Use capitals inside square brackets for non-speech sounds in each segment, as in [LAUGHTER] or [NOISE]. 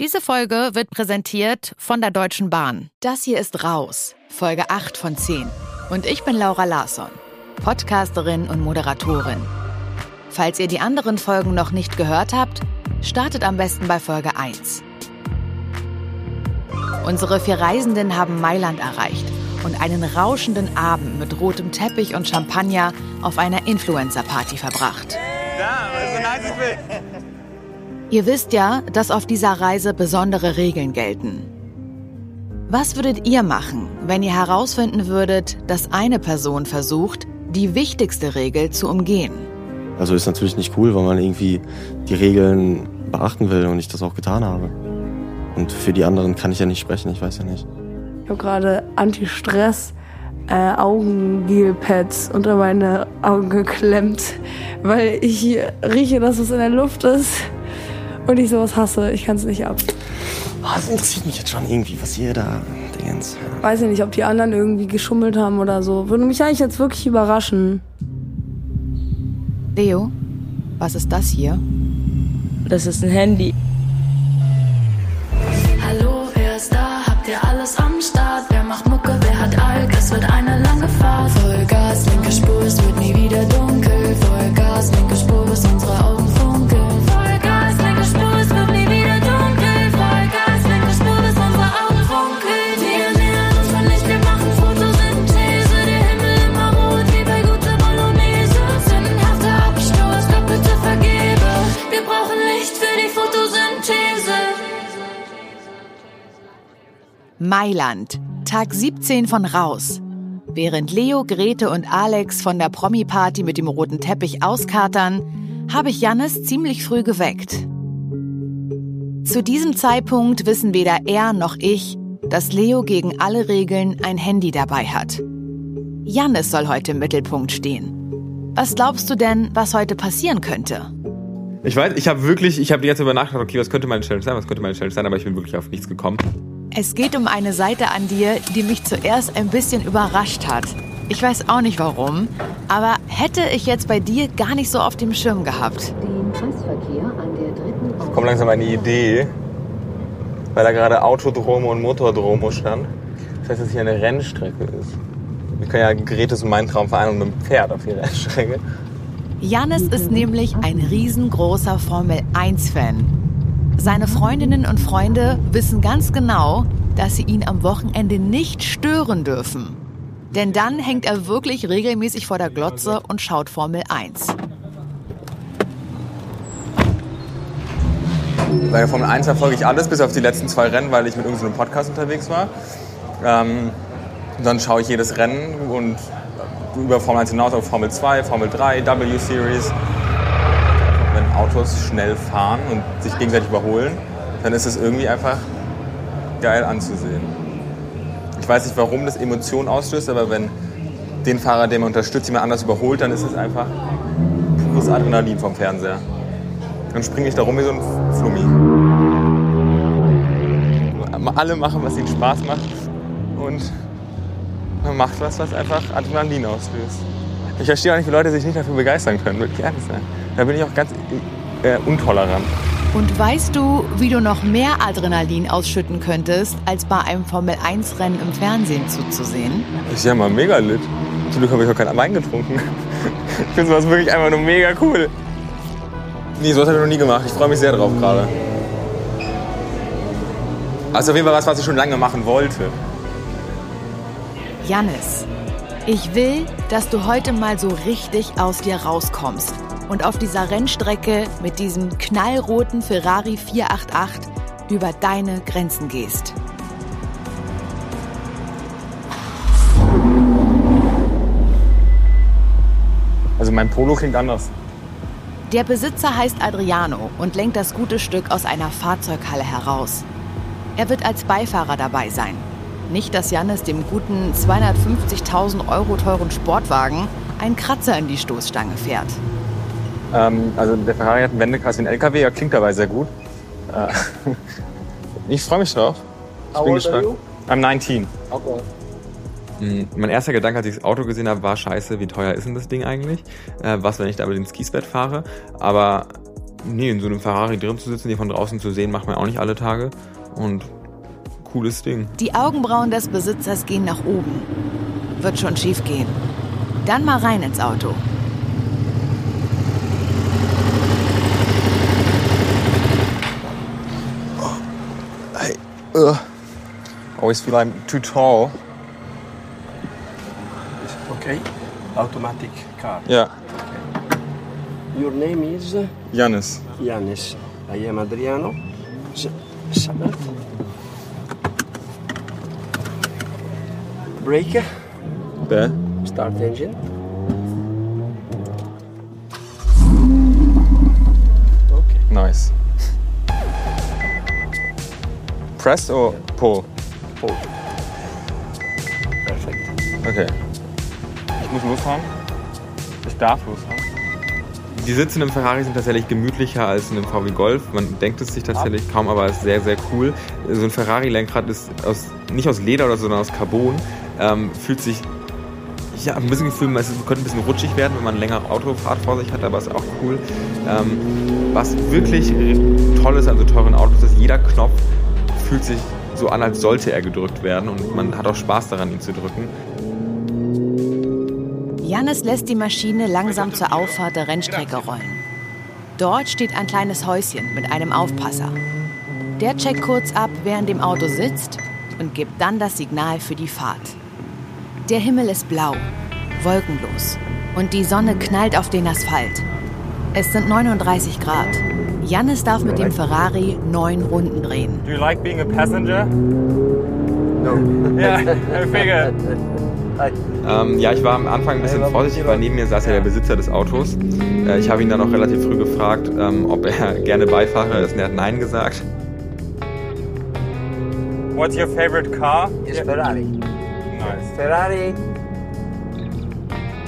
Diese Folge wird präsentiert von der Deutschen Bahn. Das hier ist Raus, Folge 8 von 10. Und ich bin Laura Larsson, Podcasterin und Moderatorin. Falls ihr die anderen Folgen noch nicht gehört habt, startet am besten bei Folge 1. Unsere vier Reisenden haben Mailand erreicht und einen rauschenden Abend mit rotem Teppich und Champagner auf einer Influencer-Party verbracht. Ja, so nice. Ihr wisst ja, dass auf dieser Reise besondere Regeln gelten. Was würdet ihr machen, wenn ihr herausfinden würdet, dass eine Person versucht, die wichtigste Regel zu umgehen? Also ist natürlich nicht cool, weil man irgendwie die Regeln beachten will und ich das auch getan habe. Und für die anderen kann ich ja nicht sprechen, ich weiß ja nicht. Ich habe gerade Anti-Stress äh, Augengelpads unter meine Augen geklemmt, weil ich rieche, dass es in der Luft ist und ich sowas hasse. Ich kann es nicht ab. Oh, das interessiert mich jetzt schon irgendwie, was ihr da Dingens. Weiß ich nicht, ob die anderen irgendwie geschummelt haben oder so. Würde mich eigentlich jetzt wirklich überraschen. Leo, was ist das hier? Das ist ein Handy. Hallo, wer ist da? Habt ihr alles am Start? Mailand, Tag 17 von Raus. Während Leo, Grete und Alex von der Promi-Party mit dem roten Teppich auskatern, habe ich Jannis ziemlich früh geweckt. Zu diesem Zeitpunkt wissen weder er noch ich, dass Leo gegen alle Regeln ein Handy dabei hat. Jannis soll heute im Mittelpunkt stehen. Was glaubst du denn, was heute passieren könnte? Ich weiß, ich habe wirklich, ich habe die ganze Zeit über nachgedacht, okay, was könnte meine Challenge sein, was könnte meine Challenge sein, aber ich bin wirklich auf nichts gekommen. Es geht um eine Seite an dir, die mich zuerst ein bisschen überrascht hat. Ich weiß auch nicht warum, aber hätte ich jetzt bei dir gar nicht so auf dem Schirm gehabt. An Ich komme langsam eine Idee, weil da gerade Autodromo und Motordromo stand. Das heißt, dass hier eine Rennstrecke ist. Wir können ja Gretes und meinen Traum vereinen und mit dem Pferd auf die Rennstrecke. Jannis ist nämlich ein riesengroßer Formel-1-Fan. Seine Freundinnen und Freunde wissen ganz genau, dass sie ihn am Wochenende nicht stören dürfen. Denn dann hängt er wirklich regelmäßig vor der Glotze und schaut Formel 1. Bei der Formel 1 verfolge ich alles, bis auf die letzten zwei Rennen, weil ich mit irgendeinem Podcast unterwegs war. Ähm, dann schaue ich jedes Rennen und über Formel 1 hinaus auf Formel 2, Formel 3, W-Series. Autos schnell fahren und sich gegenseitig überholen, dann ist es irgendwie einfach geil anzusehen. Ich weiß nicht, warum das Emotionen auslöst, aber wenn den Fahrer, den man unterstützt, jemand anders überholt, dann ist es einfach pures Adrenalin vom Fernseher. Dann springe ich da rum wie so ein Flummi. Alle machen, was ihnen Spaß macht und man macht was, was einfach Adrenalin auslöst. Ich verstehe auch nicht, wie Leute sich nicht dafür begeistern können, wirklich ehrlich sein. Da bin ich auch ganz äh, untolerant. Und weißt du, wie du noch mehr Adrenalin ausschütten könntest, als bei einem Formel-1-Rennen im Fernsehen zuzusehen? Ich sehe mal mega lit. Zum Glück habe ich auch keinen Wein getrunken. Ich finde sowas wirklich einfach nur mega cool. Nee, sowas habe ich noch nie gemacht. Ich freue mich sehr drauf gerade. Also auf jeden Fall was, was ich schon lange machen wollte. Jannis, ich will, dass du heute mal so richtig aus dir rauskommst und auf dieser Rennstrecke mit diesem knallroten Ferrari 488 über deine Grenzen gehst. Also mein Polo klingt anders. Der Besitzer heißt Adriano und lenkt das gute Stück aus einer Fahrzeughalle heraus. Er wird als Beifahrer dabei sein. Nicht, dass Jannis dem guten 250.000 Euro teuren Sportwagen einen Kratzer in die Stoßstange fährt. Ähm, also der Ferrari hat einen Wendekreis wie ein LKW, er klingt dabei sehr gut. Äh, [LAUGHS] ich freue mich drauf. Ich bin gespannt. I'm 19. Mm, Mein erster Gedanke, als ich das Auto gesehen habe, war scheiße, wie teuer ist denn das Ding eigentlich? Äh, was, wenn ich da über den Skispad fahre? Aber Nee, in so einem Ferrari drin zu sitzen, die von draußen zu sehen, macht man auch nicht alle Tage. Und cooles Ding. Die Augenbrauen des Besitzers gehen nach oben. Wird schon schief gehen. Dann mal rein ins Auto. Uh, always feel I'm too tall. Okay. Automatic car. Ja, Your name is Janis. Yanis. I am Adriano. S- Sabat. Brake. There. Start engine. Okay. Nice. Press or pull? Pull. Perfect. Okay. Ich muss losfahren. Ich darf losfahren. Die Sitze in einem Ferrari sind tatsächlich gemütlicher als in einem VW Golf. Man denkt es sich tatsächlich kaum, aber es ist sehr, sehr cool. So ein Ferrari-Lenkrad ist aus, nicht aus Leder oder so, sondern aus Carbon. Ähm, fühlt sich, ich habe ein bisschen Gefühl, es könnte ein bisschen rutschig werden, wenn man längere Autofahrt vor sich hat, aber ist auch cool. Ähm, was wirklich toll ist an so teuren Autos, ist, jeder Knopf fühlt sich so an, als sollte er gedrückt werden und man hat auch Spaß daran, ihn zu drücken. Jannis lässt die Maschine langsam zur Auffahrt der Rennstrecke rollen. Dort steht ein kleines Häuschen mit einem Aufpasser. Der checkt kurz ab, wer in dem Auto sitzt und gibt dann das Signal für die Fahrt. Der Himmel ist blau, wolkenlos und die Sonne knallt auf den Asphalt. Es sind 39 Grad. Jannis darf mit dem Ferrari neun Runden drehen. Do you like being a passenger? No. Yeah, I figured. Ähm, ja, ich war am Anfang ein bisschen vorsichtig, weil neben mir saß ja der Besitzer des Autos. Äh, ich habe ihn dann auch relativ früh gefragt, ähm, ob er [LAUGHS] gerne Beifahrer ist. Und er hat Nein gesagt. What's your favorite car? It's Ferrari. Nice. Ferrari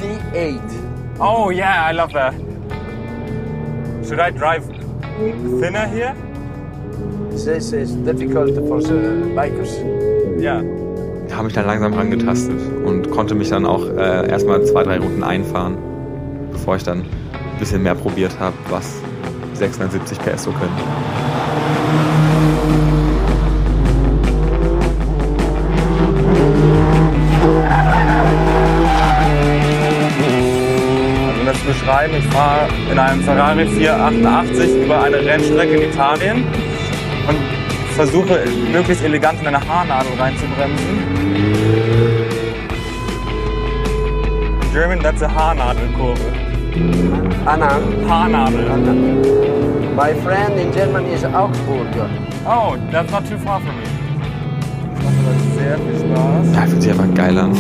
T8. Oh yeah, I love that. Should I drive thinner here? This is difficult for the bikers. Ja. Habe mich dann langsam rangetastet und konnte mich dann auch äh, erstmal zwei, drei Runden einfahren, bevor ich dann ein bisschen mehr probiert habe, was 670 PS so können. Beschreiben, ich fahre in einem Ferrari 488 über eine Rennstrecke in Italien und versuche möglichst elegant in eine Haarnadel reinzubremsen. In German, that's a Haarnadelkurve. Anna. Haarnadel. Anna. My friend in Germany is Augsburger. Oh, that's not too far from me. Das sehr viel Spaß. Ja, fühlt sich einfach geil an.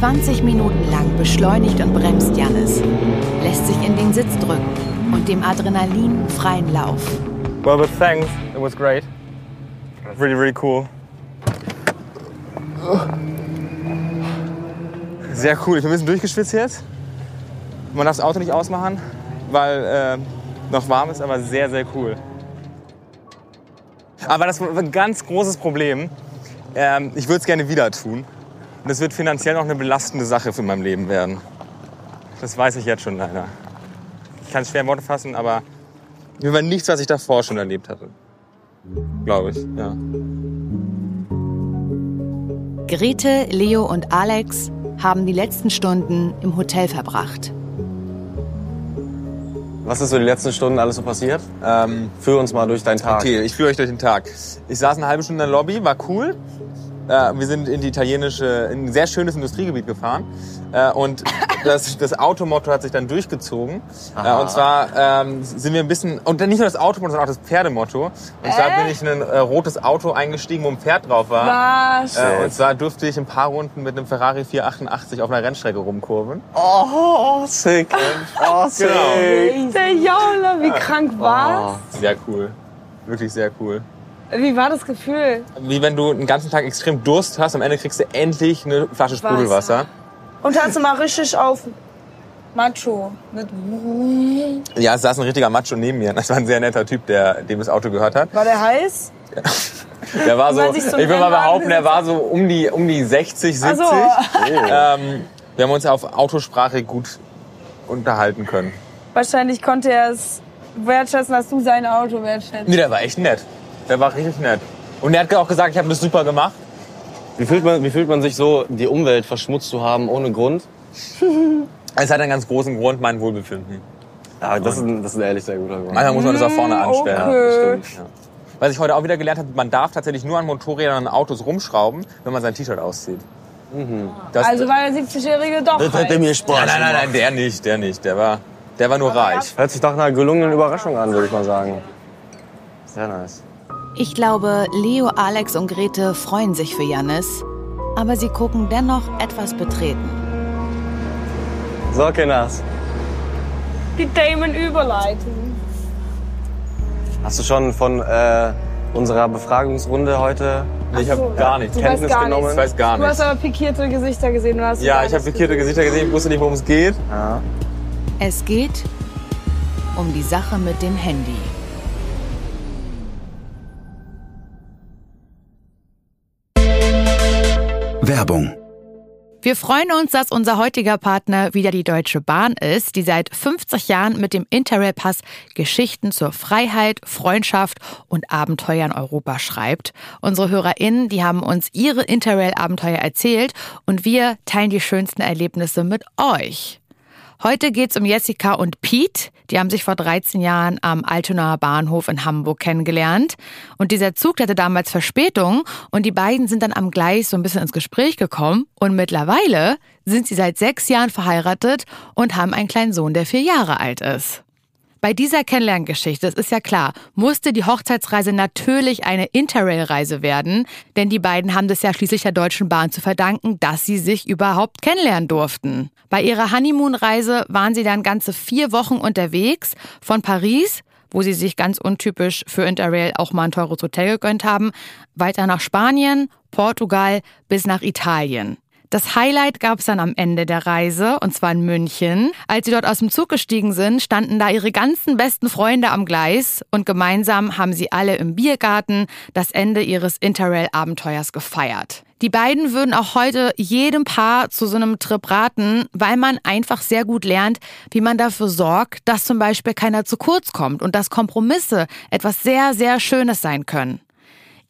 20 Minuten lang beschleunigt und bremst Jannis, lässt sich in den Sitz drücken und dem Adrenalin freien Lauf. Well, but thanks. It was great. Really, really cool. Sehr cool. Ich bin ein bisschen durchgeschwitzt jetzt. Man darf das Auto nicht ausmachen, weil äh, noch warm ist, aber sehr, sehr cool. Aber das war ein ganz großes Problem. Ähm, ich würde es gerne wieder tun. Und es wird finanziell noch eine belastende Sache für mein Leben werden. Das weiß ich jetzt schon leider. Ich kann es schwer in Worte fassen, aber mir war nichts, was ich davor schon erlebt hatte. Glaube ich, ja. Grete, Leo und Alex haben die letzten Stunden im Hotel verbracht. Was ist so die letzten Stunden alles so passiert? Ähm, führ uns mal durch deinen Tag. Okay, ich führe euch durch den Tag. Ich saß eine halbe Stunde in der Lobby, war cool. Äh, wir sind in die italienische, in ein sehr schönes Industriegebiet gefahren. Äh, und [LAUGHS] das, das Automotto hat sich dann durchgezogen. Äh, und zwar ähm, sind wir ein bisschen, und dann nicht nur das Automotto, sondern auch das Pferdemotto. Und zwar bin ich in ein äh, rotes Auto eingestiegen, wo ein Pferd drauf war. Was? Äh, und zwar durfte ich ein paar Runden mit einem Ferrari 488 auf einer Rennstrecke rumkurven. Oh, sick. [LAUGHS] Oh, sick. Genau. Der Jaula, wie krank war's? Sehr cool. Wirklich sehr cool. Wie war das Gefühl? Wie wenn du einen ganzen Tag extrem Durst hast, am Ende kriegst du endlich eine Flasche Sprudelwasser. Und hast du mal richtig auf Macho mit. Ja, es saß ein richtiger Macho neben mir. Das war ein sehr netter Typ, der dem das Auto gehört hat. War der heiß? [LAUGHS] Der war so, ich will mal behaupten, der war so um die, um die 60, 70. Ach so. [LAUGHS] Ähm, wir haben uns auf Autosprache gut, unterhalten können. Wahrscheinlich konnte er es wertschätzen, dass du sein Auto wertschätzt. Nee, der war echt nett. Der war richtig nett. Und er hat auch gesagt, ich habe das super gemacht. Wie fühlt, man, wie fühlt man sich so, die Umwelt verschmutzt zu haben ohne Grund? [LAUGHS] Es hat einen ganz großen Grund, mein Wohlbefinden. Ja, das ist, ein, das ist ein ehrlich sehr guter Grund. Manchmal muss man das auch vorne anstellen. okay. Stimmt, ja. Was ich heute auch wieder gelernt habe, man darf tatsächlich nur an Motorrädern und Autos rumschrauben, wenn man sein T-Shirt auszieht. Das, Also war der 70-Jährige doch Das hätte reich. mir Spaß nein, nein, nein, nein, der nicht, der nicht. Der war, der war nur reich. Hört sich doch nach einer gelungenen Überraschung an, würde ich mal sagen. Sehr nice. Ich glaube, Leo, Alex und Grete freuen sich für Jannis, aber sie gucken dennoch etwas betreten. So, Kinders. Die Themen überleiten. Hast du schon von äh, unserer Befragungsrunde heute Ich habe gar nichts. Kenntnis gar genommen? Ich weiß gar Du hast aber pikierte Gesichter gesehen. Du hast Ja, ich habe nichts pikierte gesehen. Gesichter gesehen, ich wusste nicht, worum es geht. Ja. Es geht um die Sache mit dem Handy. Werbung. Wir freuen uns, dass unser heutiger Partner wieder die Deutsche Bahn ist, die seit 50 Jahren mit dem Interrail-Pass Geschichten zur Freiheit, Freundschaft und Abenteuer in Europa schreibt. Unsere HörerInnen, die haben uns ihre Interrail-Abenteuer erzählt und wir teilen die schönsten Erlebnisse mit euch. Heute geht's um Jessica und Pete. Die haben sich vor 13 Jahren am Altonaer Bahnhof in Hamburg kennengelernt. Und dieser Zug hatte damals Verspätung und die beiden sind dann am Gleis so ein bisschen ins Gespräch gekommen. Und mittlerweile sind sie seit sechs Jahren verheiratet und haben einen kleinen Sohn, der vier Jahre alt ist. Bei dieser Kennenlerngeschichte, das ist ja klar, musste die Hochzeitsreise natürlich eine Interrail-Reise werden, denn die beiden haben das ja schließlich der Deutschen Bahn zu verdanken, dass sie sich überhaupt kennenlernen durften. Bei ihrer Honeymoon-Reise waren sie dann ganze vier Wochen unterwegs, von Paris, wo sie sich ganz untypisch für Interrail auch mal ein teures Hotel gegönnt haben, weiter nach Spanien, Portugal bis nach Italien. Das Highlight gab es dann am Ende der Reise, und zwar in München. Als sie dort aus dem Zug gestiegen sind, standen da ihre ganzen besten Freunde am Gleis und gemeinsam haben sie alle im Biergarten das Ende ihres Interrail-Abenteuers gefeiert. Die beiden würden auch heute jedem Paar zu so einem Trip raten, weil man einfach sehr gut lernt, wie man dafür sorgt, dass zum Beispiel keiner zu kurz kommt und dass Kompromisse etwas sehr, sehr Schönes sein können.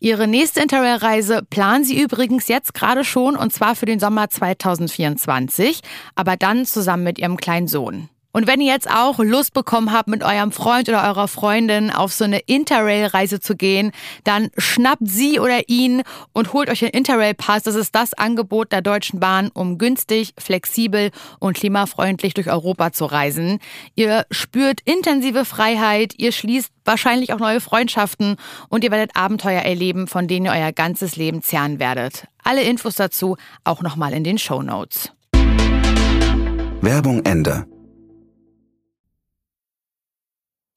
Ihre nächste Interrail-Reise planen Sie übrigens jetzt gerade schon und zwar für den Sommer 2024, aber dann zusammen mit Ihrem kleinen Sohn. Und wenn ihr jetzt auch Lust bekommen habt, mit eurem Freund oder eurer Freundin auf so eine Interrail-Reise zu gehen, dann schnappt sie oder ihn und holt euch den Interrail-Pass. Das ist das Angebot der Deutschen Bahn, um günstig, flexibel und klimafreundlich durch Europa zu reisen. Ihr spürt intensive Freiheit, ihr schließt wahrscheinlich auch neue Freundschaften und ihr werdet Abenteuer erleben, von denen ihr euer ganzes Leben zehren werdet. Alle Infos dazu auch nochmal in den Show Notes. Werbung Ende.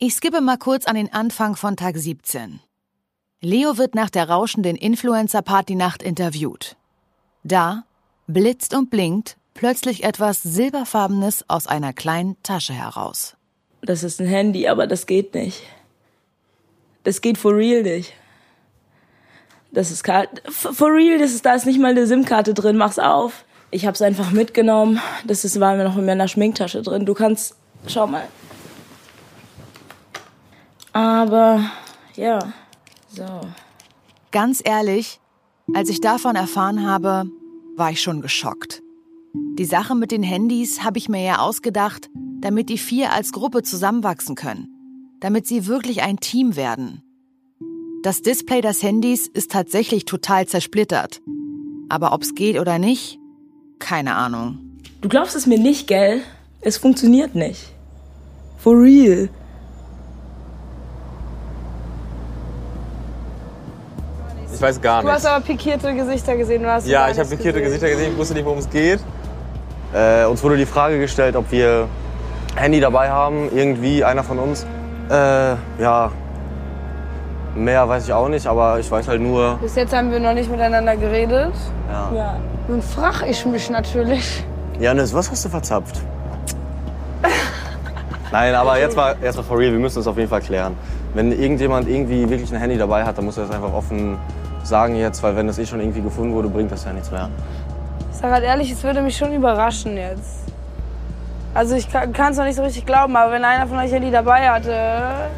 Ich skippe mal kurz an den Anfang von Tag 17. Leo wird nach der rauschenden Influencer-Party-Nacht interviewt. Da blitzt und blinkt plötzlich etwas Silberfarbenes aus einer kleinen Tasche heraus. Das ist ein Handy, aber das geht nicht. Das geht for real nicht. Das ist. For real, das ist, da ist nicht mal eine SIM-Karte drin, mach's auf. Ich hab's einfach mitgenommen. Das ist, war mir noch in meiner Schminktasche drin. Du kannst, schau mal. Aber, ja, so. Ganz ehrlich, als ich davon erfahren habe, war ich schon geschockt. Die Sache mit den Handys habe ich mir ja ausgedacht, damit die vier als Gruppe zusammenwachsen können. Damit sie wirklich ein Team werden. Das Display des Handys ist tatsächlich total zersplittert. Aber ob's geht oder nicht, keine Ahnung. Du glaubst es mir nicht, gell? Es funktioniert nicht. For real. Weiß gar Du hast nicht. aber pikierte Gesichter gesehen. Du Ja, ich habe pikierte gesehen. Gesichter gesehen, ich wusste nicht, worum es geht. Äh, uns wurde die Frage gestellt, ob wir Handy dabei haben, irgendwie, einer von uns. Äh, ja, mehr weiß ich auch nicht, aber ich weiß halt nur, Bis jetzt haben wir noch nicht miteinander geredet. ja. Ja. Nun frag ich mich natürlich. Janis, was hast du verzapft? Nein, aber jetzt mal, jetzt mal for real, wir müssen das auf jeden Fall klären. Wenn irgendjemand irgendwie wirklich ein Handy dabei hat, dann muss er das einfach offen sagen jetzt, weil wenn das eh schon irgendwie gefunden wurde, bringt das ja nichts mehr. Ich sag halt ehrlich, es würde mich schon überraschen jetzt. Also ich kann es noch nicht so richtig glauben, aber wenn einer von euch Handy dabei hatte,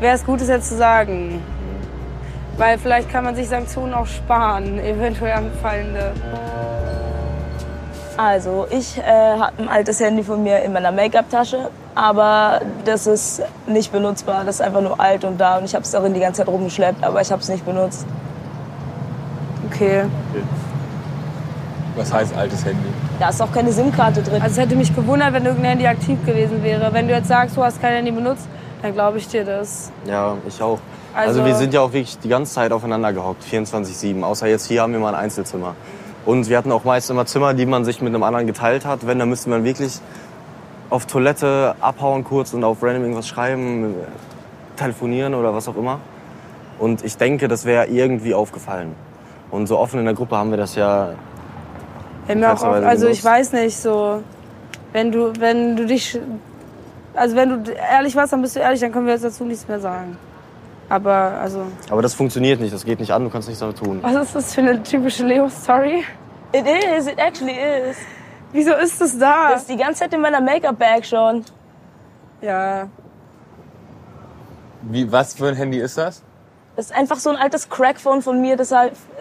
wäre es gut, es jetzt zu sagen. Weil vielleicht kann man sich Sanktionen auch sparen, [LAUGHS] eventuell anfallende. Also, ich äh, habe ein altes Handy von mir in meiner Make-up-Tasche, aber das ist nicht benutzbar. Das ist einfach nur alt und da und ich habe es darin die ganze Zeit rumgeschleppt, aber ich habe es nicht benutzt. Okay. Was heißt altes Handy? Da ist auch keine SIM-Karte drin. Also es hätte mich gewundert, wenn irgendein Handy aktiv gewesen wäre. Wenn du jetzt sagst, du hast kein Handy benutzt, dann glaube ich dir das. Ja, ich auch. Also, Also- wir sind ja auch wirklich die ganze Zeit aufeinander gehockt, 24-7. Außer jetzt hier haben wir mal ein Einzelzimmer. Und wir hatten auch meist immer Zimmer, die man sich mit einem anderen geteilt hat. Wenn, dann müsste man wirklich auf Toilette abhauen kurz und auf random irgendwas schreiben, telefonieren oder was auch immer. Und ich denke, das wäre irgendwie aufgefallen. Und so offen in der Gruppe haben wir das ja mir auch oft, also ich weiß nicht, so wenn du, wenn du dich, also wenn du ehrlich warst, dann bist du ehrlich, dann können wir jetzt dazu nichts mehr sagen. Aber also, Aber das funktioniert nicht, das geht nicht an, du kannst nichts damit tun. was ist das für eine typische Leo-Story? It is, it actually is. Wieso ist das da? Das ist die ganze Zeit in meiner Make-up-Bag schon. ja, Wie, was für ein Handy ist das? Das ist einfach so ein altes Crackphone von mir, das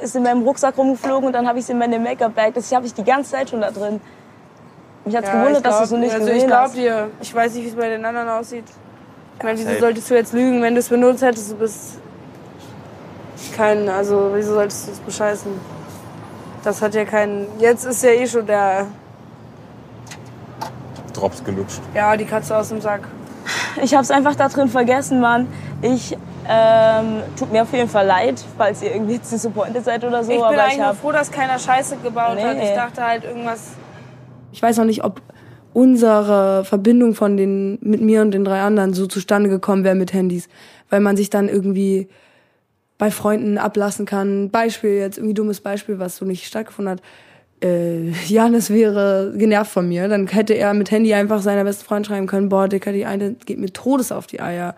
ist in meinem Rucksack rumgeflogen und dann habe ich es in meine Make-up-Bag. Das habe ich die ganze Zeit schon da drin. Mich hat's ja gewundert, ich dass du glaub- es so nicht also ich gesehen glaub hast. dir. Ich weiß nicht, wie es bei den anderen aussieht. Ich meine, wieso safe. solltest du jetzt lügen, wenn du es benutzt hättest? Du bist kein, also wieso solltest du es bescheißen? Das hat ja keinen. Jetzt ist ja eh schon der, Drops gelutscht. ja, die Katze aus dem Sack. Ich habe es einfach da drin vergessen, Mann. Ich ähm, tut mir auf jeden Fall leid, falls ihr irgendwie jetzt disappointed seid oder so. Ich bin aber eigentlich ich nur hab, froh, dass keiner Scheiße gebaut hat. Nee. Ich dachte halt irgendwas. Ich weiß noch nicht, ob unsere Verbindung von den mit mir und den drei anderen so zustande gekommen wäre mit Handys, weil man sich dann irgendwie bei Freunden ablassen kann. Beispiel jetzt irgendwie dummes Beispiel, was so nicht stattgefunden hat. Äh, Janis wäre genervt von mir, dann hätte er mit Handy einfach seiner besten Freund schreiben können, boah, Dicker, die eine geht mir Todes auf die Eier.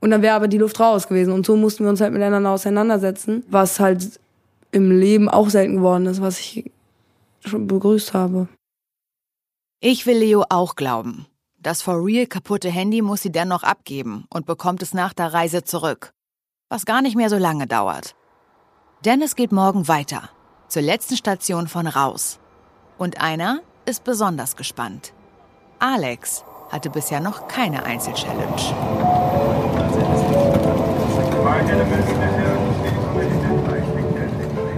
Und dann wäre aber die Luft raus gewesen. Und so mussten wir uns halt miteinander auseinandersetzen, was halt im Leben auch selten geworden ist, was ich schon begrüßt habe. Ich will Leo auch glauben. Das for real kaputte Handy muss sie dennoch abgeben und bekommt es nach der Reise zurück. Was gar nicht mehr so lange dauert. Denn es geht morgen weiter. Zur letzten Station von Raus. Und einer ist besonders gespannt. Alex hatte bisher noch keine Einzelchallenge.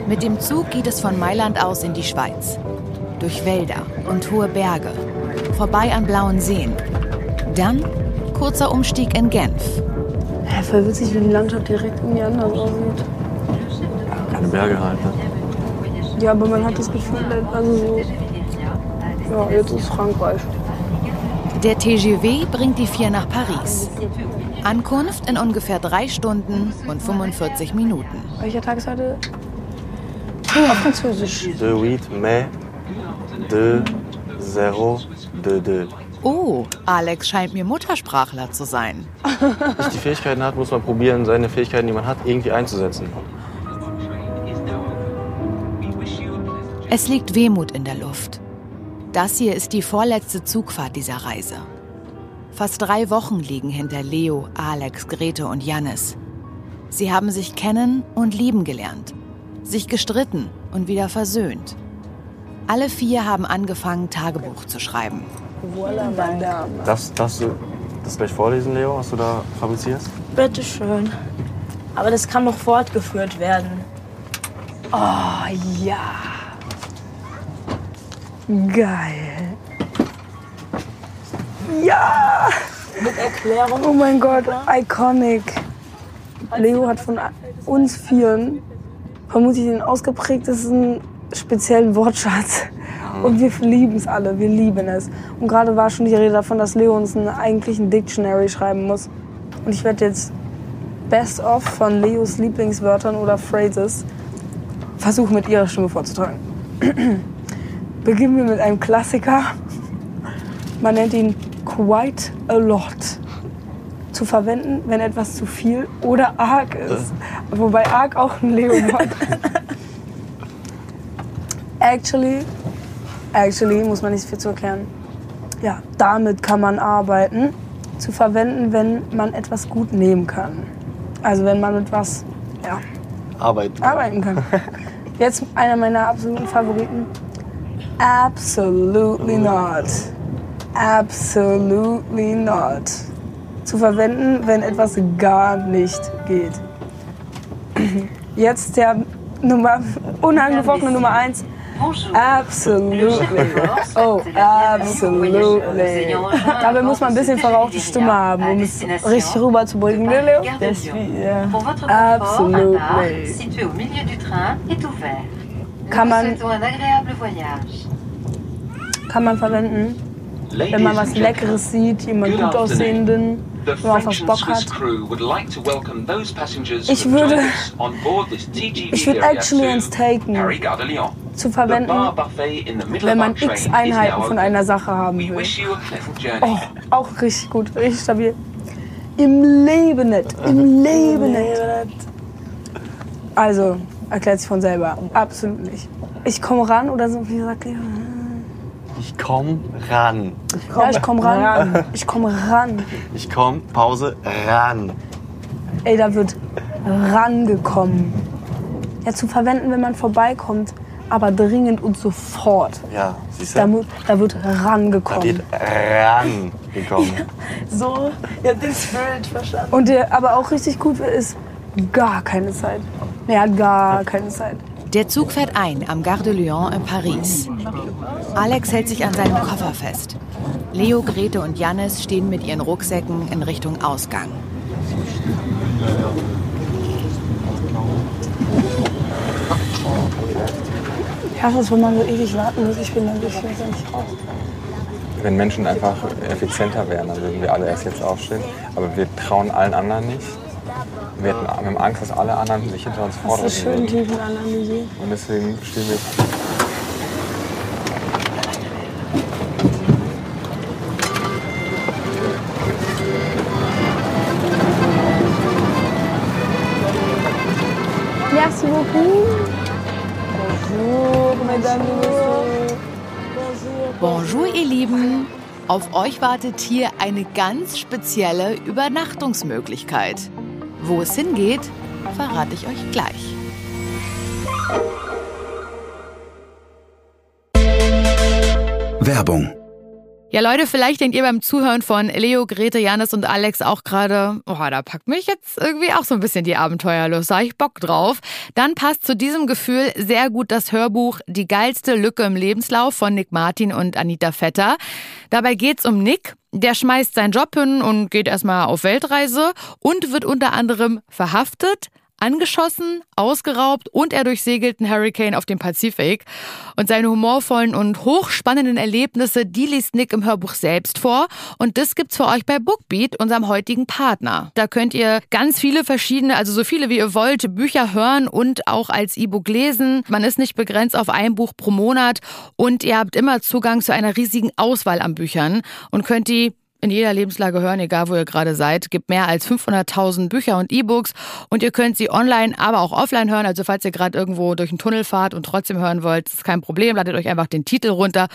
Mit dem Zug geht es von Mailand aus in die Schweiz. Durch Wälder und hohe Berge. Vorbei an blauen Seen. Dann kurzer Umstieg in Genf. Ja, voll witzig, wie die Landschaft direkt irgendwie anders aussieht. Keine Berge halt. Ne? Ja, aber man hat das Gefühl, also so. Ja, jetzt ist Frankreich. Der TGV bringt die vier nach Paris. Ankunft in ungefähr drei Stunden und 45 Minuten. Welcher Tag ist heute? Oh, auf Französisch. De huit mai, de zéro, de deux. Oh, Alex scheint mir Muttersprachler zu sein. Nicht die Fähigkeiten hat, muss man probieren, seine Fähigkeiten, die man hat, irgendwie einzusetzen. Es liegt Wehmut in der Luft. Das hier ist die vorletzte Zugfahrt dieser Reise. Fast drei Wochen liegen hinter Leo, Alex, Grete und Jannis. Sie haben sich kennen und lieben gelernt, sich gestritten und wieder versöhnt. Alle vier haben angefangen, Tagebuch zu schreiben. Darfst, darfst du das gleich vorlesen, Leo, was du da fabrizierst? Bitteschön. Aber das kann noch fortgeführt werden. Oh ja. Geil. Ja! Mit Erklärung. Oh mein Gott, iconic. Leo hat von uns Vieren vermutlich den ausgeprägtesten speziellen Wortschatz. Und wir lieben es alle, wir lieben es. Und gerade war schon die Rede davon, dass Leo uns einen eigentlichen Dictionary schreiben muss. Und ich werde jetzt Best of von Leos Lieblingswörtern oder Phrases versuchen mit ihrer Stimme vorzutragen. [CLEARS THROAT] Beginnen wir mit einem Klassiker. Man nennt ihn quite a lot. Zu verwenden, wenn etwas zu viel oder arg ist. Wobei arg auch ein Leo-Wort. actually, actually, muss man nicht viel zu erklären. ja, damit kann man arbeiten. Zu verwenden, wenn man etwas gut nehmen kann. Also wenn man mit was ja, Arbeit. arbeiten kann. [LAUGHS] Jetzt einer meiner absoluten Favoriten. Absolutely not. Absolutely not. Zu verwenden, wenn etwas gar nicht geht. Jetzt der Nummer, unangefochtene Nummer eins. Absolutely. Oh, absolutely. Dabei muss man ein bisschen verrauchte Stimme haben, um es richtig rüberzubringen. Ne, Leo? Absolutely. Kann man, kann man verwenden, wenn man was Leckeres sieht, jemand gut aussehenden, The wenn man and Bock Swiss hat. crew would like to welcome those passengers Ich würde- [LAUGHS] Ich würde actually eins taken, zu verwenden, wenn man x Einheiten von einer Sache haben will. Oh, auch richtig gut, richtig stabil. Im Leben nicht, im [LAUGHS] Leben nicht. Also, erklärt sich von selber. Absolut nicht. Ich komme ran oder so, wie sagt ihr? Ich komm ran. Ja, ich komme ran. [LAUGHS] Ich komme ran. Ich komm, Pause, ran. Ey, da wird rangekommen. Ja, zu verwenden, wenn man vorbeikommt, aber dringend und sofort. Ja, siehst Da, du? mu- da wird Da rangekommen. wird ran gekommen. So, ja, den Spirit verstanden. Und der aber auch richtig gut ist, gar keine Zeit. Er hat gar keine Zeit. Der Zug fährt ein am Gare de Lyon in Paris. Alex hält sich an seinem Koffer fest. Leo, Grete und Jannis stehen mit ihren Rucksäcken in Richtung Ausgang. Ich hasse es, wenn man so ewig warten muss. Ich bin dann ich will nicht raus. Wenn Menschen einfach effizienter wären, dann würden wir alle erst jetzt aufstehen. Aber wir trauen allen anderen nicht. Wir, hätten, wir haben Angst, dass alle anderen sich hinter uns Das ist schön vordrücken. tiefen Analyse. Und deswegen stehen wir Merci beaucoup. Bonjour, mesdames messieurs. Bonjour, ihr Lieben. Auf euch wartet hier eine ganz spezielle Übernachtungsmöglichkeit. Wo es hingeht, verrate ich euch gleich. Werbung. Ja, Leute, vielleicht denkt ihr beim Zuhören von Leo, Grete, Janis und Alex auch gerade, oh, da packt mich jetzt irgendwie auch so ein bisschen die Abenteuerlust, da hab ich Bock drauf. Dann passt zu diesem Gefühl sehr gut das Hörbuch Die geilste Lücke im Lebenslauf von Nick Martin und Anita Vetter. Dabei geht's um Nick. Der schmeißt seinen Job hin und geht erstmal auf Weltreise und wird unter anderem verhaftet, angeschossen, ausgeraubt und er durchsegelt einen Hurricane auf dem Pazifik. Und seine humorvollen und hochspannenden Erlebnisse, die liest Nick im Hörbuch selbst vor. Und das gibt's für euch bei Bookbeat, unserem heutigen Partner. Da könnt ihr ganz viele verschiedene, also so viele wie ihr wollt, Bücher hören und auch als E-Book lesen. Man ist nicht begrenzt auf ein Buch pro Monat und ihr habt immer Zugang zu einer riesigen Auswahl an Büchern und könnt die in jeder Lebenslage hören, egal wo ihr gerade seid. Gibt mehr als 500.000 Bücher und E-Books und ihr könnt sie online, aber auch offline hören. Also falls ihr gerade irgendwo durch einen Tunnel fahrt und trotzdem hören wollt, ist kein Problem. Ladet euch einfach den Titel runter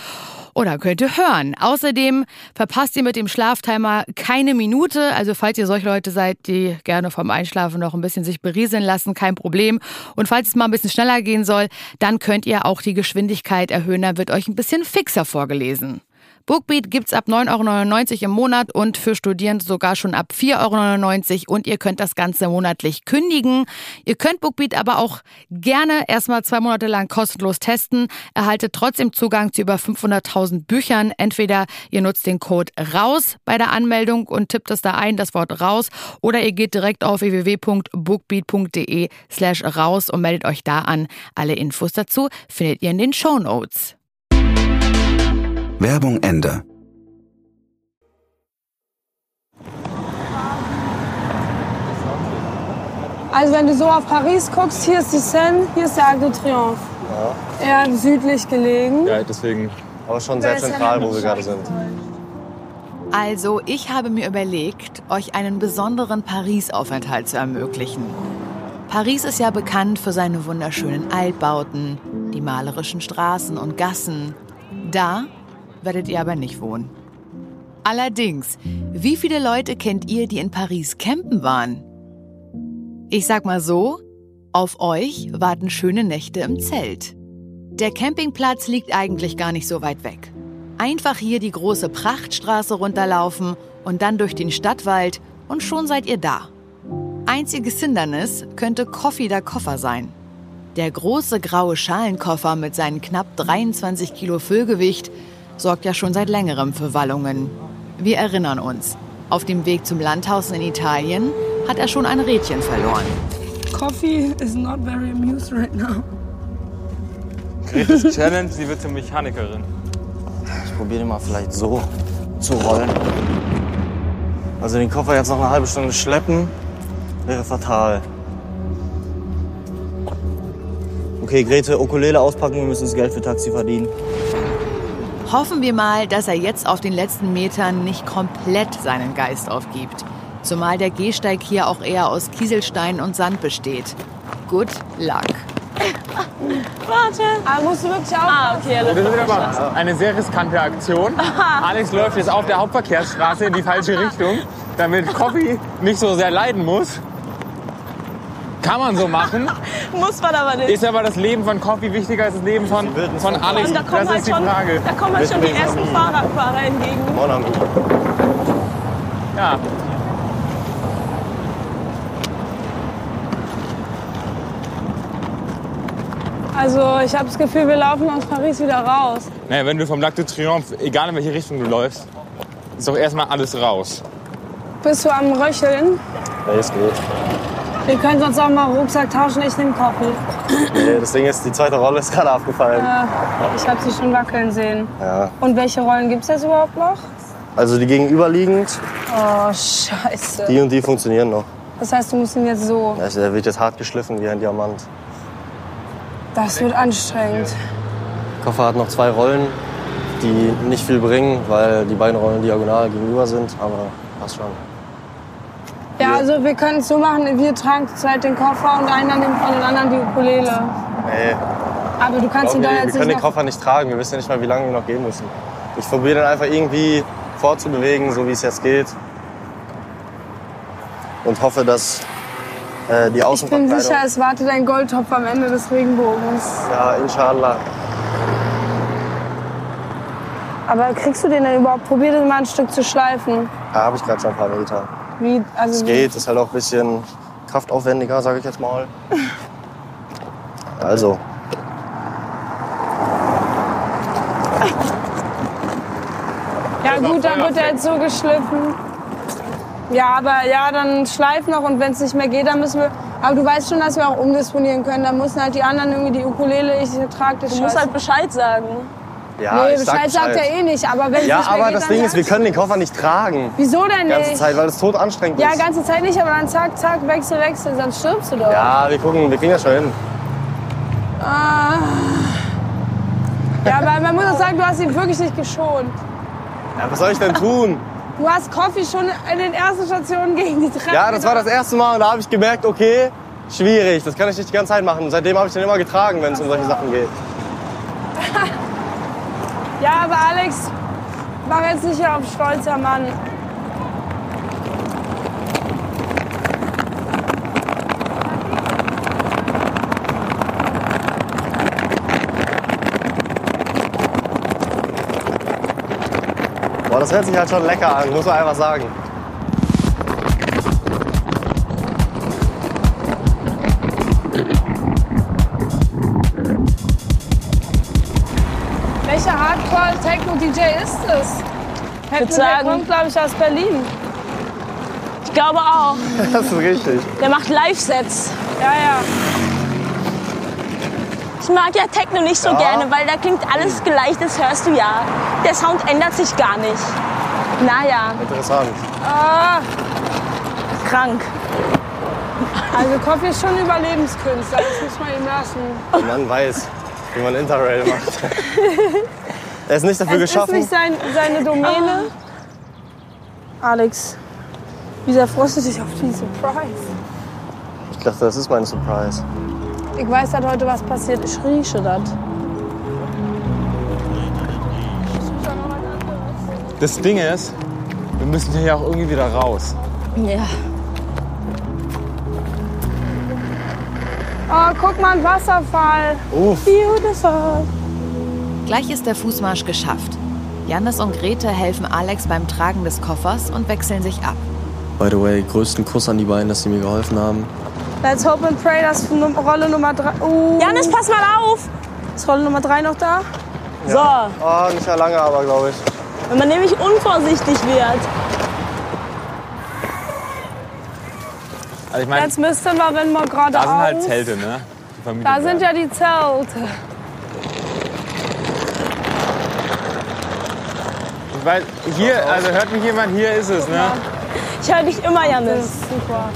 oder könnt ihr hören. Außerdem verpasst ihr mit dem Schlaftimer keine Minute. Also falls ihr solche Leute seid, die gerne vom Einschlafen noch ein bisschen sich berieseln lassen, kein Problem. Und falls es mal ein bisschen schneller gehen soll, dann könnt ihr auch die Geschwindigkeit erhöhen. Dann wird euch ein bisschen fixer vorgelesen. Bookbeat gibt's ab 9,99 Euro im Monat und für Studierende sogar schon ab 4,99 Euro und ihr könnt das Ganze monatlich kündigen. Ihr könnt Bookbeat aber auch gerne erstmal zwei Monate lang kostenlos testen. Erhaltet trotzdem Zugang zu über 500.000 Büchern. Entweder ihr nutzt den Code RAUS bei der Anmeldung und tippt es da ein, das Wort RAUS, oder ihr geht direkt auf www.bookbeat.de slash RAUS und meldet euch da an. Alle Infos dazu findet ihr in den Show Notes. Werbung Ende. Also wenn du so auf Paris guckst, hier ist die Seine, hier ist der Arc de Triomphe. Eher südlich gelegen. Ja, deswegen. Aber schon sehr zentral, wo wir gerade sind. Also, ich habe mir überlegt, euch einen besonderen Paris-Aufenthalt zu ermöglichen. Paris ist ja bekannt für seine wunderschönen Altbauten, die malerischen Straßen und Gassen. Da werdet ihr aber nicht wohnen. Allerdings, wie viele Leute kennt ihr, die in Paris campen waren? Ich sag mal so, auf euch warten schöne Nächte im Zelt. Der Campingplatz liegt eigentlich gar nicht so weit weg. Einfach hier die große Prachtstraße runterlaufen und dann durch den Stadtwald und schon seid ihr da. Einziges Hindernis könnte Coffee der Koffer sein. Der große graue Schalenkoffer mit seinen knapp 23 Kilo Füllgewicht sorgt ja schon seit längerem für Wallungen. Wir erinnern uns, auf dem Weg zum Landhaus in Italien hat er schon ein Rädchen verloren. Coffee is not very amused right now. Gretes Challenge, sie wird zur Mechanikerin. Ich probiere den mal vielleicht so zu rollen. Also den Koffer jetzt noch eine halbe Stunde schleppen, wäre fatal. Okay, Grete, Ukulele auspacken, wir müssen das Geld für Taxi verdienen. Hoffen wir mal, dass er jetzt auf den letzten Metern nicht komplett seinen Geist aufgibt. Zumal der Gehsteig hier auch eher aus Kieselstein und Sand besteht. Good luck. Warte. Aber musst du wirklich auch. Ah, okay. Das ist aber eine sehr riskante Aktion. [LAUGHS] Alex läuft jetzt auf der Hauptverkehrsstraße in die falsche [LAUGHS] Richtung, damit Coffee nicht so sehr leiden muss. Kann man so machen. [LAUGHS] Muss man aber nicht. Ist aber das Leben von Coffee wichtiger als das Leben von, von Alex? Da kommen Das halt ist die schon, Frage. da kommen halt schon die ersten Fahrradfahrer entgegen. Ja. Also, ich habe das Gefühl, wir laufen aus Paris wieder raus. Naja, wenn du vom Lac de Triomphe, egal in welche Richtung du läufst, ist doch erstmal alles raus. Bist du am Röcheln? Nee, es geht. Wir können sonst auch mal Rucksack tauschen, ich nehme Koffel. Nee, das Ding ist, die zweite Rolle ist gerade abgefallen. Ja, ich habe sie schon wackeln sehen. Ja. Und welche Rollen gibt es jetzt überhaupt noch? Also die gegenüberliegend, Oh, scheiße. die und die funktionieren noch. Das heißt, du musst ihn jetzt so. Ja, Der wird jetzt hart geschliffen wie ein Diamant. Das wird anstrengend. Der Koffer hat noch zwei Rollen, die nicht viel bringen, weil die beiden Rollen diagonal gegenüber sind, aber passt schon. Ja, also wir können es so machen, wir tragen zurzeit den Koffer und einer nimmt von den anderen die Ukulele. Nee, Aber du kannst ihn da wir jetzt können nicht den noch... Koffer nicht tragen. Wir wissen ja nicht mal, wie lange wir noch gehen müssen. Ich probiere den einfach irgendwie vorzubewegen, so wie es jetzt geht. Und hoffe, dass äh, die Ich bin Außenverkleidung... sicher, es wartet ein Goldtopf am Ende des Regenbogens. Ja, inshallah. Aber kriegst du den denn überhaupt? Probier den mal ein Stück zu schleifen. Da habe ich gerade schon ein paar Meter. Wie, also Es wie- geht, ist halt auch ein bisschen kraftaufwendiger, sage ich jetzt mal. Also, Ja gut, dann wird er jetzt so geschliffen. Ja, aber ja, dann schleif noch und wenn es nicht mehr geht, dann müssen wir. Aber du weißt schon, dass wir auch umdisponieren können. Dann müssen halt die anderen irgendwie die Ukulele, ich trage das Du musst halt Bescheid sagen. Ja, nee, ich sag Bescheid sagt er eh nicht, aber wenn Ja, nicht aber geht, das dann Ding ist, wir können den Koffer nicht tragen. Wieso denn Die ganze nicht? Zeit, weil es tot anstrengend Ja, ist. ganze Zeit nicht, aber dann zack, zack, wechsel, wechsel, sonst stirbst du doch. Ja, wir gucken, wir kriegen das schon hin. Ah. Ja, aber man muss auch sagen, du hast ihn wirklich nicht geschont. Ja, was soll ich denn tun? Du hast Coffee schon in den ersten Stationen gegen die Treppe. Ja, das war das erste Mal und da habe ich gemerkt, okay, schwierig, das kann ich nicht die ganze Zeit machen. Seitdem habe ich den immer getragen, wenn es um solche Sachen geht. [LAUGHS] Ja, aber Alex, mach jetzt nicht auf stolzer Mann. Boah, das hört sich halt schon lecker an, muss man einfach sagen. Hardcore-Techno-DJ ist es? Sagen- der kommt, glaube ich, aus Berlin. Ich glaube auch. [LAUGHS] Das ist richtig. Der macht Live-Sets. Ja, ja. Ich mag ja Techno nicht so Ja. gerne, weil da klingt alles gleich, das hörst du ja. Der Sound ändert sich gar nicht. Naja, Interessant. Ah, krank. also Coffee ist schon Überlebenskünstler, das muss man ihm lassen. Mann weiß, wie man Interrail macht. [LAUGHS] er ist nicht dafür Es ist geschaffen. nicht sein, seine Domäne. Alex, wie sehr freust du dich auf die Surprise? Ich dachte, das ist mein Surprise. Ich weiß, dass heute was passiert. Ich rieche das. Das Ding ist, Wir müssen hier auch irgendwie wieder raus. Ja. Oh, guck mal, ein Wasserfall. Uff. Beautiful. Gleich ist der Fußmarsch geschafft. Jannis und Grete helfen Alex beim Tragen des Koffers und wechseln sich ab. By the way, größten Kuss an die beiden, dass sie mir geholfen haben. Let's hope and pray, dass Rolle Nummer 3. Uh. Janis, pass mal auf! Ist Rolle Nummer 3 noch da? So, Oh, nicht mehr lange, aber glaube ich. wenn man nämlich unvorsichtig wird. Also ich meine, Jetzt müssten wir, wenn wir gerade da sind halt Zelte, ne? Da sind ja die Zelte. Weiß, hier, also hört mich jemand, hier ist es, ne? Ich höre dich immer, Das Janis. ist super.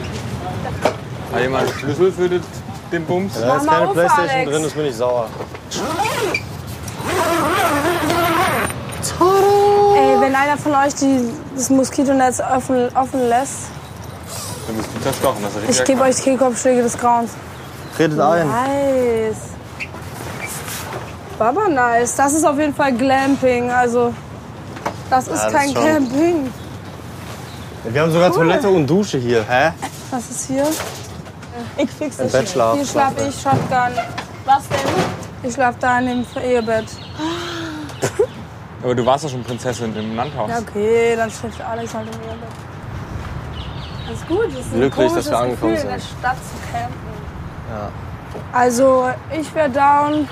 Hat jemand einen Schlüssel für den, den Bums? Da ist mal keine auf, Playstation Alex. drin, das bin ich sauer. Ey, wenn einer von euch die, das Moskitonetz offen, offen lässt, Dann bist du zerstochen, das ist ich gebe euch Kehlkopfschläge des Grauens. Redet ein. Nice. War aber nice. Das ist auf jeden Fall Glamping. Also, das ist Ja, das kein schon. Camping. Wir haben sogar Toilette und Dusche hier. Hä? Was ist hier? Ich fix das. Bettschlaf. Hier schlaf ich Shotgun. Was denn? Ich schlaf da in dem Ehebett. Aber du warst doch schon Prinzessin im Landhaus. Ja, okay, dann schläft Alex halt im Ehebett. Alles gut. Das ist Glücklich, dass wir angekommen Gefühl, in der sind. Stadt zu campen. Ja. Also, ich wäre down.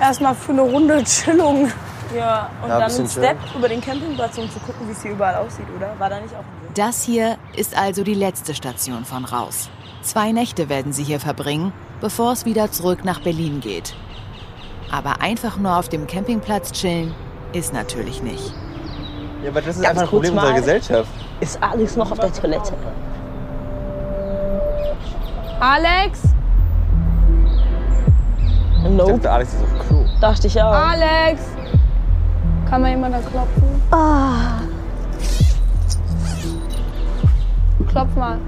Erstmal für eine Runde Chillung. Ja, und Ja, dann ein Step über den Campingplatz, um zu gucken, wie es hier überall aussieht, oder? War da nicht auch ein See? Das hier ist also die letzte Station von Raus. Zwei Nächte werden sie hier verbringen, bevor es wieder zurück nach Berlin geht. Aber einfach nur auf dem Campingplatz chillen ist natürlich nicht. Ja, aber das ist Ganz einfach ein Problem unserer. Gesellschaft. Ist Alex noch auf der Toilette? Alex? Ich Nope. dachte, Alex ist auf Klo. Dachte ich auch. Alex! Kann mal jemand da klopfen? Ah. Klopf mal.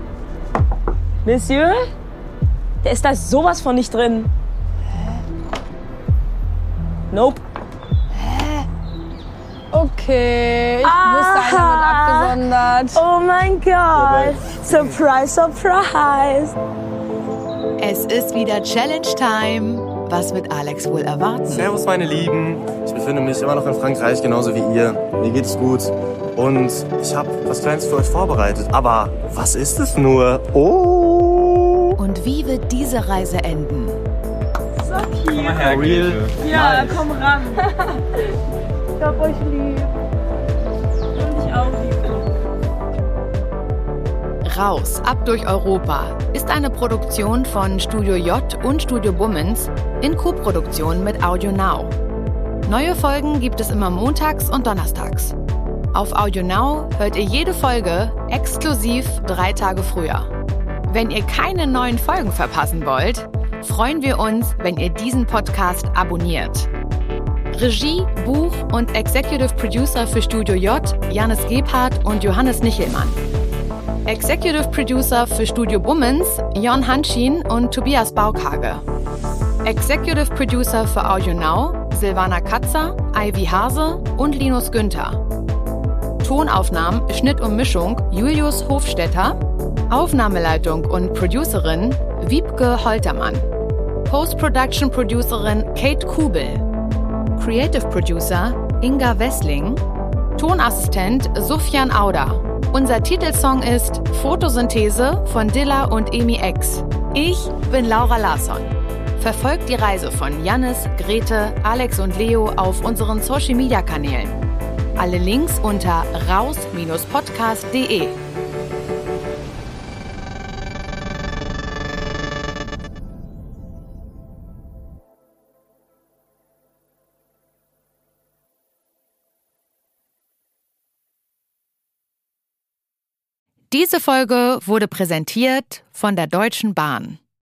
Monsieur? Der ist da sowas von nicht drin. Nope. Okay, ich Aha. wusste, einer wird abgesondert. Oh mein Gott. Surprise, surprise. Es ist wieder Challenge Time. Was wird Alex wohl erwarten? Servus, meine Lieben. Ich befinde mich immer noch in Frankreich, genauso wie ihr. Mir geht's gut. Und ich habe was Kleines für euch vorbereitet. Aber was ist es nur? Oh! Und wie wird diese Reise enden? Komm mal her, Real. Ja, komm ran. [LAUGHS] Ich hab euch lieb. Raus, ab durch Europa ist eine Produktion von Studio J und Studio Bummens in Koproduktion mit Audio Now. Neue Folgen gibt es immer montags und donnerstags. Auf Audio Now hört ihr jede Folge exklusiv drei Tage früher. Wenn ihr keine neuen Folgen verpassen wollt, freuen wir uns, wenn ihr diesen Podcast abonniert. Regie, Buch und Executive Producer für Studio J, Janis Gebhardt und Johannes Nichelmann. Executive Producer für Studio Bummens, Jon Hanschin und Tobias Baukage. Executive Producer für Audio Now, Silvana Katzer, Ivy Hase und Linus Günther. Tonaufnahmen, Schnitt und Mischung Julius Hofstetter. Aufnahmeleitung und Producerin Wiebke Holtermann. Post-Production Producerin Kate Kubel. Creative Producer Inga Wessling. Tonassistent Sufjan Auda. Unser Titelsong ist Photosynthese von Dilla und Emi X. Ich bin Laura Larsson. Verfolgt die Reise von Jannis, Grete, Alex und Leo auf unseren Social Media Kanälen. Alle Links unter raus-podcast.de. Diese Folge wurde präsentiert von der Deutschen Bahn.